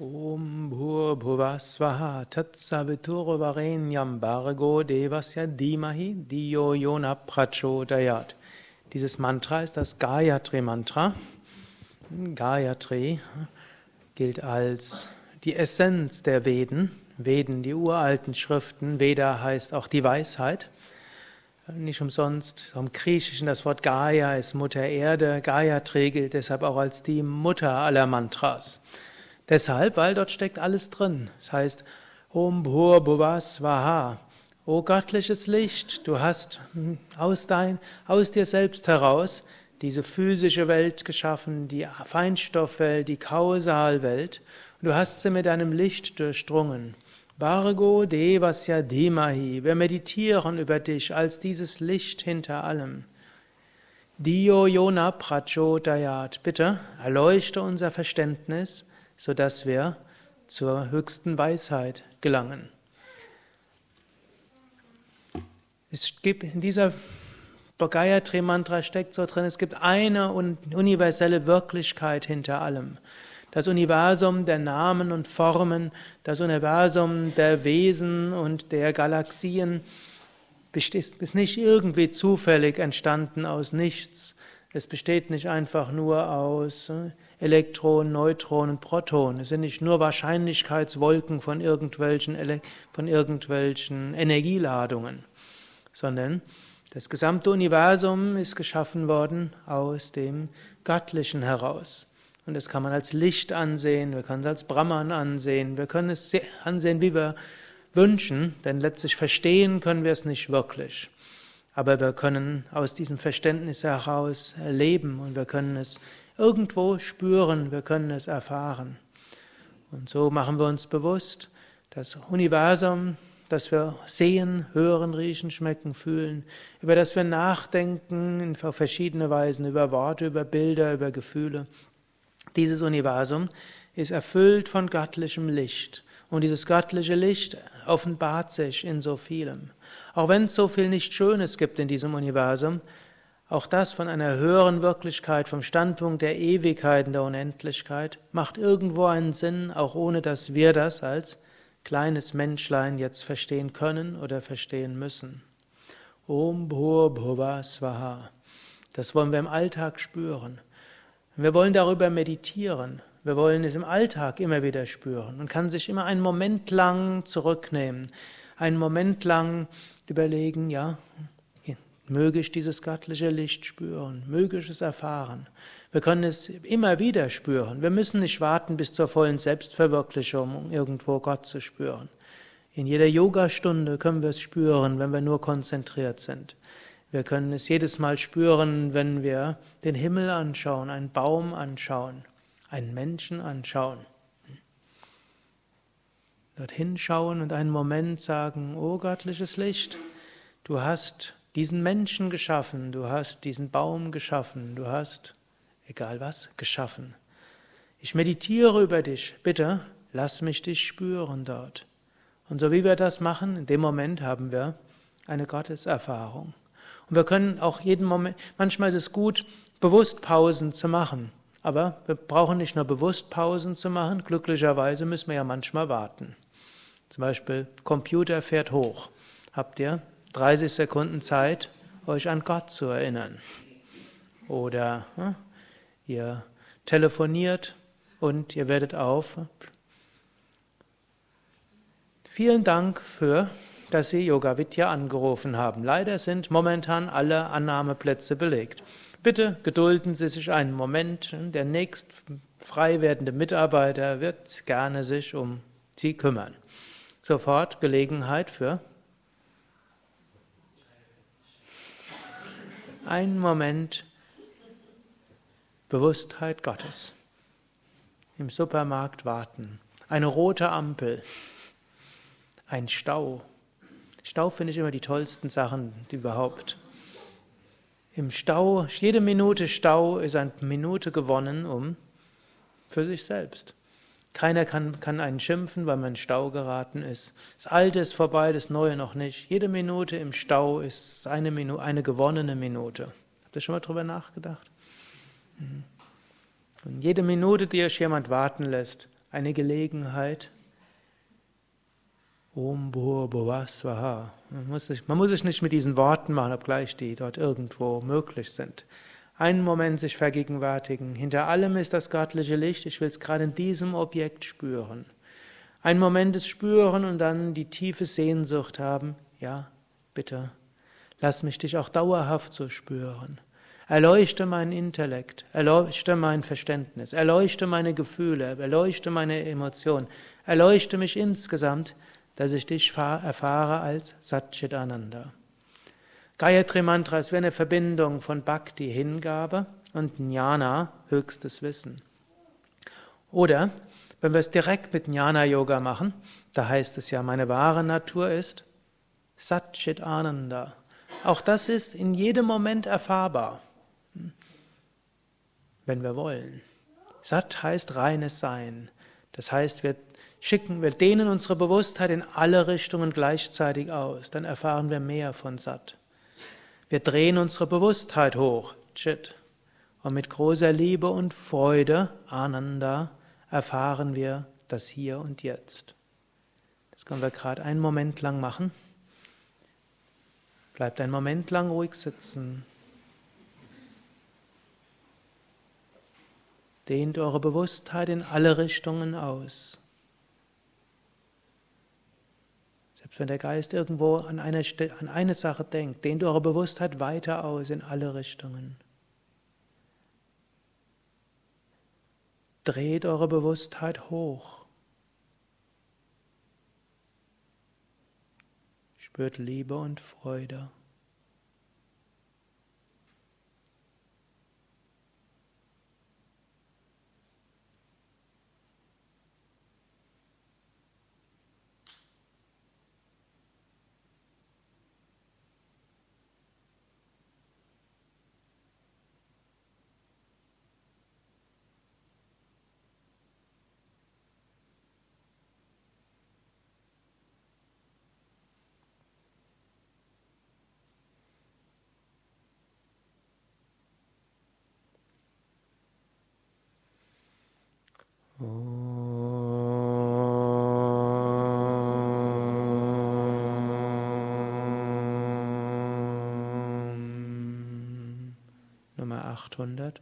Om Bhuvasvaha Tatsaviturvarenyam Bargo Devasya Dimahi Diyo Yona Prachodayat. Dieses Mantra ist das Gayatri Mantra. Gayatri gilt als die Essenz der Veden. Veden, die uralten Schriften. Veda heißt auch die Weisheit. Nicht umsonst, im Griechischen das Wort Gaia ist Mutter Erde. Gayatri gilt deshalb auch als die Mutter aller Mantras. Deshalb, weil dort steckt alles drin. Das heißt, Om Bhur Bhuva Swaha. O göttliches Licht, du hast hm, aus, dein, aus dir selbst heraus diese physische Welt geschaffen, die Feinstoffwelt, die Kausalwelt, du hast sie mit deinem Licht durchdrungen. Bargo Devasya Dimahi, wir meditieren über dich als dieses Licht hinter allem. Dio Yona Prachodayat, bitte erleuchte unser Verständnis, sodass wir zur höchsten Weisheit gelangen. Es gibt in dieser Gayatri Mantra steckt so drin, es gibt eine universelle Wirklichkeit hinter allem. Das Universum der Namen und Formen, das Universum der Wesen und der Galaxien ist nicht irgendwie zufällig entstanden aus nichts. Es besteht nicht einfach nur aus äh, Elektronen, Neutronen, Protonen. Es sind nicht nur Wahrscheinlichkeitswolken von irgendwelchen, von irgendwelchen Energieladungen, sondern das gesamte Universum ist geschaffen worden aus dem Göttlichen heraus. Und das kann man als Licht ansehen, wir können es als Brahman ansehen, wir können es ansehen, wie wir wünschen, denn letztlich verstehen können wir es nicht wirklich. Aber wir können aus diesem Verständnis heraus leben und wir können es irgendwo spüren, wir können es erfahren. Und so machen wir uns bewusst, das Universum, das wir sehen, hören, riechen, schmecken, fühlen, über das wir nachdenken auf verschiedene Weisen, über Worte, über Bilder, über Gefühle. Dieses Universum ist erfüllt von göttlichem Licht. Und dieses göttliche Licht offenbart sich in so vielem. Auch wenn es so viel nicht Schönes gibt in diesem Universum, auch das von einer höheren Wirklichkeit, vom Standpunkt der Ewigkeit und der Unendlichkeit, macht irgendwo einen Sinn, auch ohne dass wir das als kleines Menschlein jetzt verstehen können oder verstehen müssen. Om Bhur Bhuva Swaha. Das wollen wir im Alltag spüren. Wir wollen darüber meditieren. Wir wollen es im Alltag immer wieder spüren. Man kann sich immer einen Moment lang zurücknehmen, einen Moment lang überlegen, ja, Möge ich dieses göttliche Licht spüren, möge ich es erfahren. Wir können es immer wieder spüren. Wir müssen nicht warten bis zur vollen Selbstverwirklichung, um irgendwo Gott zu spüren. In jeder Yogastunde können wir es spüren, wenn wir nur konzentriert sind. Wir können es jedes Mal spüren, wenn wir den Himmel anschauen, einen Baum anschauen, einen Menschen anschauen. Dorthin schauen und einen Moment sagen, oh göttliches Licht, du hast diesen Menschen geschaffen, du hast diesen Baum geschaffen, du hast, egal was, geschaffen. Ich meditiere über dich, bitte lass mich dich spüren dort. Und so wie wir das machen, in dem Moment haben wir eine Gotteserfahrung. Und wir können auch jeden Moment, manchmal ist es gut, bewusst Pausen zu machen. Aber wir brauchen nicht nur bewusst Pausen zu machen, glücklicherweise müssen wir ja manchmal warten. Zum Beispiel, Computer fährt hoch. Habt ihr 30 Sekunden Zeit, euch an Gott zu erinnern. Oder hm, ihr telefoniert und ihr werdet auf. Vielen Dank für, dass Sie Yoga Vidya angerufen haben. Leider sind momentan alle Annahmeplätze belegt. Bitte gedulden Sie sich einen Moment. Der nächst frei werdende Mitarbeiter wird gerne sich um Sie kümmern. Sofort Gelegenheit für einen Moment Bewusstheit Gottes. Im Supermarkt warten. Eine rote Ampel. Ein Stau. Stau finde ich immer die tollsten Sachen überhaupt. Im Stau, jede Minute Stau ist eine Minute gewonnen, um für sich selbst. Keiner kann, kann einen schimpfen, weil man in Stau geraten ist. Das Alte ist vorbei, das Neue noch nicht. Jede Minute im Stau ist eine, Minute, eine gewonnene Minute. Habt ihr schon mal drüber nachgedacht? Mhm. Und jede Minute, die euch jemand warten lässt, eine Gelegenheit. Om man muss sich nicht mit diesen Worten machen, obgleich die dort irgendwo möglich sind. Einen Moment sich vergegenwärtigen. Hinter allem ist das göttliche Licht. Ich will es gerade in diesem Objekt spüren. Ein Moment des Spüren und dann die tiefe Sehnsucht haben. Ja, bitte, lass mich dich auch dauerhaft so spüren. Erleuchte meinen Intellekt, erleuchte mein Verständnis, erleuchte meine Gefühle, erleuchte meine Emotionen, erleuchte mich insgesamt, dass ich dich erfahre als Satchitananda. Gayatri Mantra ist wie eine Verbindung von Bhakti, Hingabe, und Jnana, höchstes Wissen. Oder, wenn wir es direkt mit Jnana Yoga machen, da heißt es ja, meine wahre Natur ist Satchit Ananda. Auch das ist in jedem Moment erfahrbar wenn wir wollen. Sat heißt reines Sein. Das heißt, wir schicken, wir dehnen unsere Bewusstheit in alle Richtungen gleichzeitig aus. Dann erfahren wir mehr von Sat. Wir drehen unsere Bewusstheit hoch. Chit. Und mit großer Liebe und Freude, Ananda, erfahren wir das Hier und Jetzt. Das können wir gerade einen Moment lang machen. Bleibt einen Moment lang ruhig sitzen. Dehnt eure Bewusstheit in alle Richtungen aus. Selbst wenn der Geist irgendwo an eine, an eine Sache denkt, dehnt eure Bewusstheit weiter aus in alle Richtungen. Dreht eure Bewusstheit hoch. Spürt Liebe und Freude. Nummer achthundert